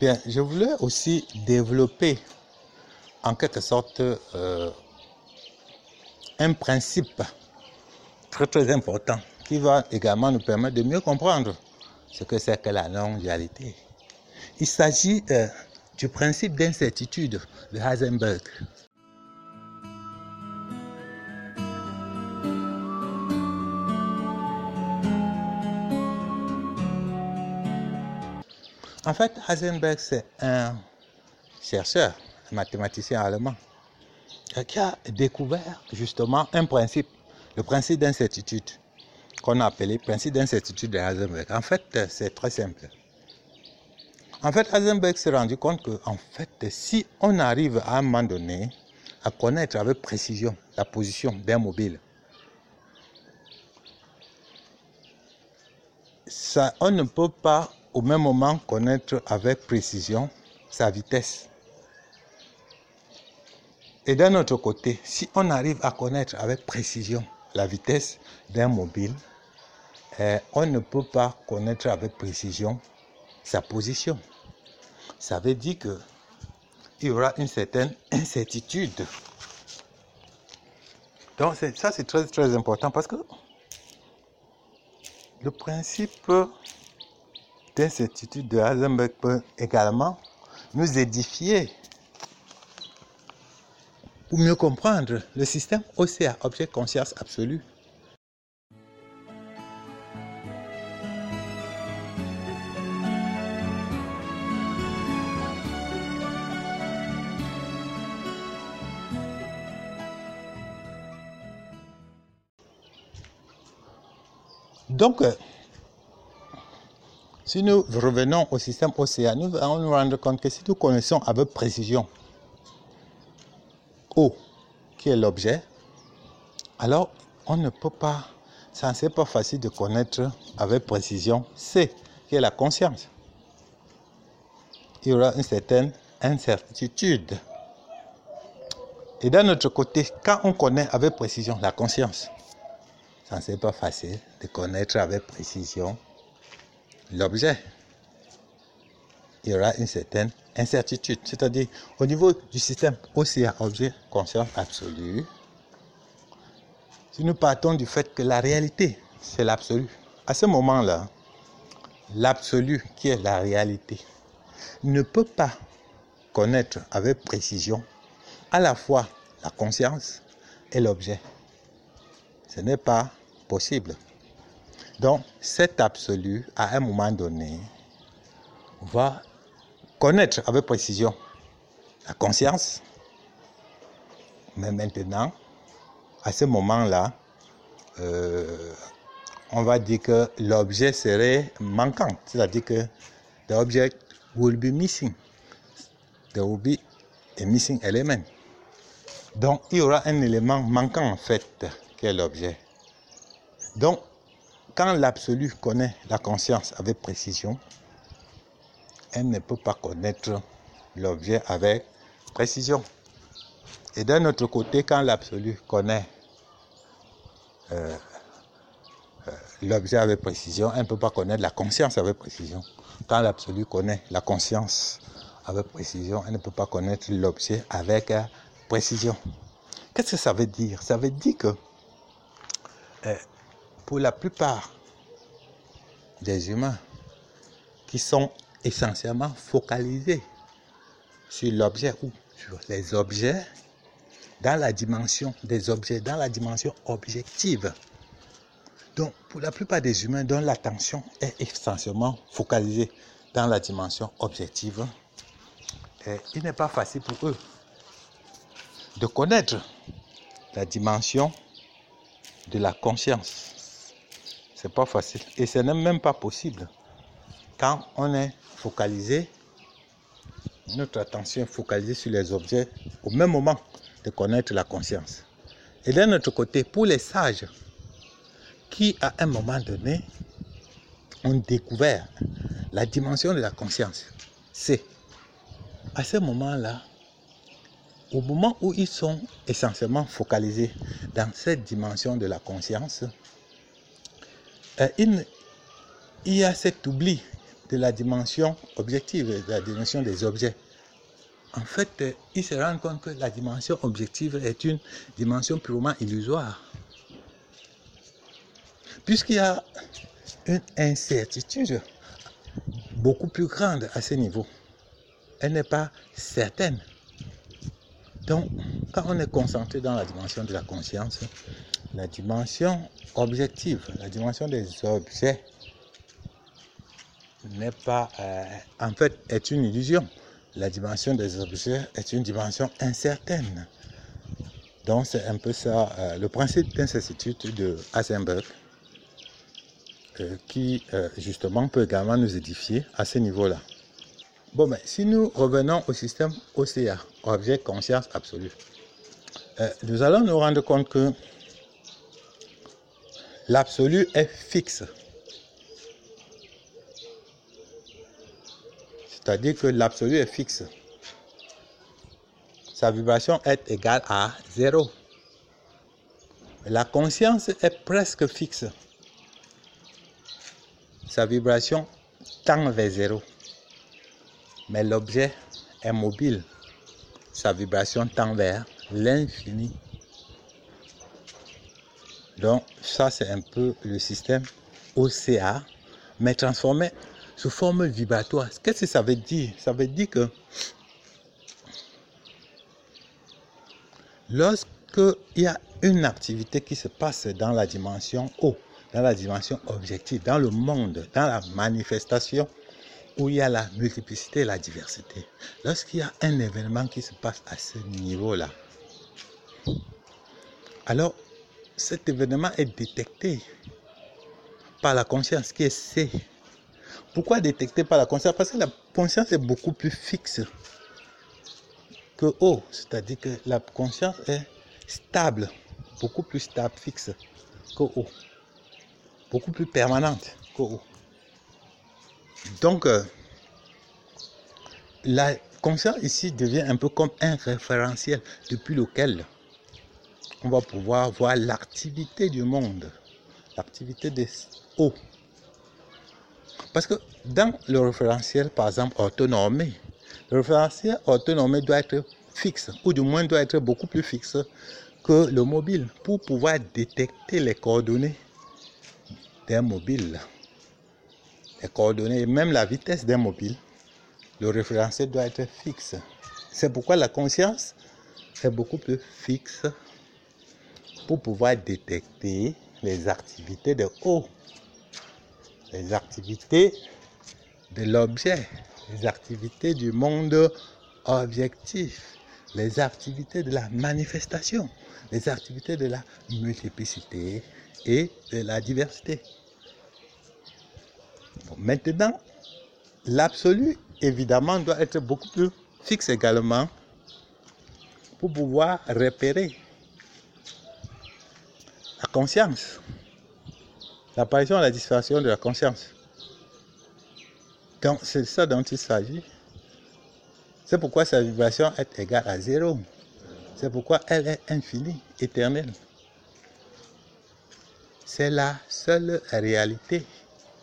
Bien, je voulais aussi développer en quelque sorte euh, un principe très très important qui va également nous permettre de mieux comprendre ce que c'est que la non-dualité. Il s'agit euh, du principe d'incertitude de Heisenberg. En fait, Heisenberg, c'est un chercheur, un mathématicien allemand, qui a découvert justement un principe, le principe d'incertitude, qu'on a appelé principe d'incertitude de Heisenberg. En fait, c'est très simple. En fait, Heisenberg s'est rendu compte que, en fait, si on arrive à un moment donné à connaître avec précision la position d'un mobile, ça, on ne peut pas au même moment connaître avec précision sa vitesse. Et d'un autre côté, si on arrive à connaître avec précision la vitesse d'un mobile, eh, on ne peut pas connaître avec précision sa position. Ça veut dire que il y aura une certaine incertitude. Donc ça c'est très très important parce que le principe d'incertitude de Heisenberg peut également nous édifier pour mieux comprendre le système OCA, objet conscience absolue. Donc, euh, si nous revenons au système OCA, nous allons nous rendre compte que si nous connaissons avec précision O, qui est l'objet, alors on ne peut pas, ça n'est pas facile de connaître avec précision C, qui est la conscience. Il y aura une certaine incertitude. Et d'un autre côté, quand on connaît avec précision la conscience, ça n'est pas facile de connaître avec précision l'objet. Il y aura une certaine incertitude. C'est-à-dire, au niveau du système OCA, objet, conscience absolue, si nous partons du fait que la réalité, c'est l'absolu, à ce moment-là, l'absolu qui est la réalité ne peut pas connaître avec précision à la fois la conscience et l'objet. Ce n'est pas possible. Donc, cet absolu, à un moment donné, va connaître avec précision la conscience, mais maintenant, à ce moment-là, euh, on va dire que l'objet serait manquant, c'est-à-dire que the object will be missing. There will be a missing element. Donc, il y aura un élément manquant en fait, qui est l'objet. Quand l'absolu connaît la conscience avec précision, elle ne peut pas connaître l'objet avec précision. Et d'un autre côté, quand l'absolu connaît euh, euh, l'objet avec précision, elle ne peut pas connaître la conscience avec précision. Quand l'absolu connaît la conscience avec précision, elle ne peut pas connaître l'objet avec euh, précision. Qu'est-ce que ça veut dire? Ça veut dire que pour la plupart des humains qui sont essentiellement focalisés sur l'objet ou sur les objets dans la dimension des objets, dans la dimension objective. Donc, pour la plupart des humains dont l'attention est essentiellement focalisée dans la dimension objective, eh, il n'est pas facile pour eux de connaître la dimension de la conscience. C'est pas facile. Et ce n'est même pas possible quand on est focalisé, notre attention est focalisée sur les objets au même moment de connaître la conscience. Et d'un autre côté, pour les sages qui, à un moment donné, ont découvert la dimension de la conscience, c'est à ce moment-là, au moment où ils sont essentiellement focalisés dans cette dimension de la conscience, il, y a cet oubli de la dimension objective, de la dimension des objets. En fait, ils se rendent compte que la dimension objective est une dimension purement illusoire. Puisqu'il y a une incertitude beaucoup plus grande à ce niveau. Elle n'est pas certaine. Donc, quand on est concentré dans la dimension de la conscience, la dimension objective, la dimension des objets, n'est pas, euh, en fait, est une illusion. La dimension des objets est une dimension incertaine. Donc, c'est un peu ça, euh, le principe d'incertitude de Heisenberg, euh, qui justement peut également nous édifier à ce niveau-là. Bon, mais si nous revenons au système OCA, objet conscience absolue, nous allons nous rendre compte que l'absolu est fixe. C'est-à-dire que l'absolu est fixe. Sa vibration est égale à zéro. La conscience est presque fixe. Sa vibration tend vers zéro. Mais l'objet est mobile. Sa vibration tend vers l'infini. Donc ça, c'est un peu le système OCA, mais transformé sous forme vibratoire. Qu'est-ce que ça veut dire? Ça veut dire que lorsqu'il y a une activité qui se passe dans la dimension O, dans la dimension objective, dans le monde, dans la manifestation, où il y a la multiplicité et la diversité, lorsqu'il y a un événement qui se passe à ce niveau-là, alors cet événement est détecté par la conscience qui C pourquoi détecter par la conscience? Parce que la conscience est beaucoup plus fixe que O. C'est-à-dire que la conscience est stable, beaucoup plus stable, fixe que O. Beaucoup plus permanente que O. Donc, euh, la conscience ici devient un peu comme un référentiel depuis lequel on va pouvoir voir l'activité du monde, l'activité des O. Parce que dans le référentiel, par exemple, autonomé, le référentiel autonomé doit être fixe, ou du moins doit être beaucoup plus fixe que le mobile, pour pouvoir détecter les coordonnées d'un mobile. Les coordonnées, même la vitesse d'un mobile, le référentiel doit être fixe. C'est pourquoi la conscience est beaucoup plus fixe pour pouvoir détecter les activités de haut. Les activités de l'objet, les activités du monde objectif, les activités de la manifestation, les activités de la multiplicité et de la diversité. maintenant, l'absolu, évidemment, doit être beaucoup plus fixe également pour pouvoir repérer la conscience l'apparition et la disparition de la conscience. Donc, c'est ça dont il s'agit. C'est pourquoi sa vibration est égale à zéro. C'est pourquoi elle est infinie, éternelle. C'est la seule réalité.